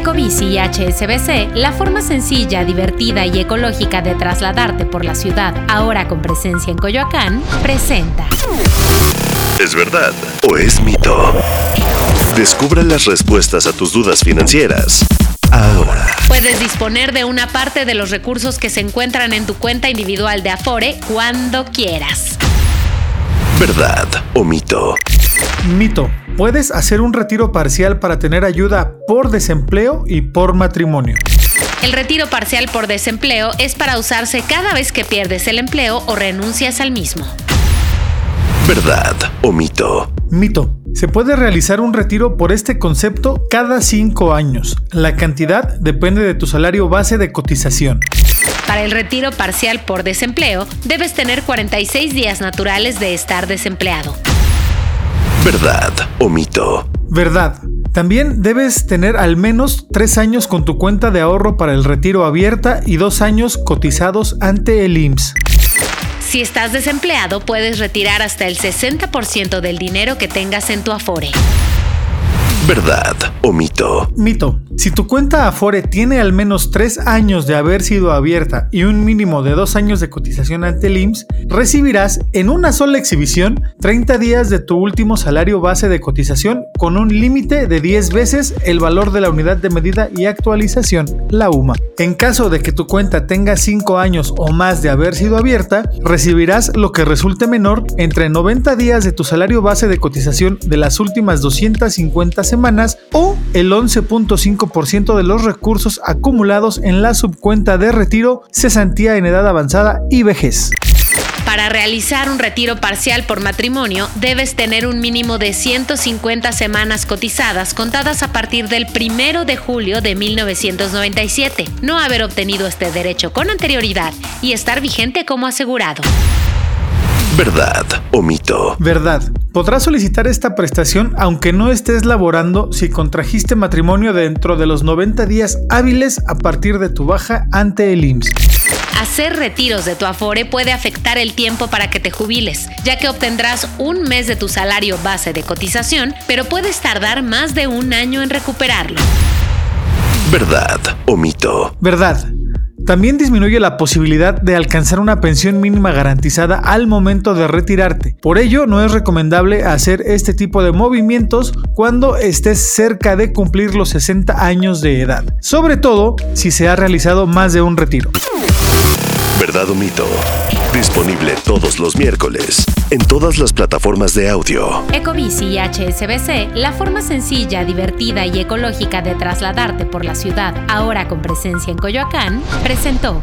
Ecobici y HSBC, la forma sencilla, divertida y ecológica de trasladarte por la ciudad, ahora con presencia en Coyoacán, presenta. ¿Es verdad o es mito? Descubra las respuestas a tus dudas financieras. Ahora. Puedes disponer de una parte de los recursos que se encuentran en tu cuenta individual de Afore cuando quieras. ¿Verdad o mito? Mito. Puedes hacer un retiro parcial para tener ayuda por desempleo y por matrimonio. El retiro parcial por desempleo es para usarse cada vez que pierdes el empleo o renuncias al mismo. ¿Verdad o mito? Mito. Se puede realizar un retiro por este concepto cada cinco años. La cantidad depende de tu salario base de cotización. Para el retiro parcial por desempleo, debes tener 46 días naturales de estar desempleado. ¿Verdad o mito? Verdad. También debes tener al menos tres años con tu cuenta de ahorro para el retiro abierta y dos años cotizados ante el IMSS. Si estás desempleado, puedes retirar hasta el 60% del dinero que tengas en tu Afore. ¿Verdad o mito? Mito. Si tu cuenta Afore tiene al menos 3 años de haber sido abierta y un mínimo de 2 años de cotización ante el IMSS, recibirás en una sola exhibición 30 días de tu último salario base de cotización con un límite de 10 veces el valor de la unidad de medida y actualización, la UMA. En caso de que tu cuenta tenga 5 años o más de haber sido abierta, recibirás lo que resulte menor entre 90 días de tu salario base de cotización de las últimas 250 semanas o el 11.5% de los recursos acumulados en la subcuenta de retiro, cesantía en edad avanzada y vejez. Para realizar un retiro parcial por matrimonio, debes tener un mínimo de 150 semanas cotizadas contadas a partir del 1 de julio de 1997, no haber obtenido este derecho con anterioridad y estar vigente como asegurado. ¿Verdad o mito? Verdad. Podrás solicitar esta prestación aunque no estés laborando si contrajiste matrimonio dentro de los 90 días hábiles a partir de tu baja ante el IMSS. Hacer retiros de tu Afore puede afectar el tiempo para que te jubiles, ya que obtendrás un mes de tu salario base de cotización, pero puedes tardar más de un año en recuperarlo. ¿Verdad o mito? Verdad. También disminuye la posibilidad de alcanzar una pensión mínima garantizada al momento de retirarte. Por ello, no es recomendable hacer este tipo de movimientos cuando estés cerca de cumplir los 60 años de edad, sobre todo si se ha realizado más de un retiro. ¿Verdad o mito? Disponible todos los miércoles en todas las plataformas de audio. Ecobici y HSBC, la forma sencilla, divertida y ecológica de trasladarte por la ciudad, ahora con presencia en Coyoacán, presentó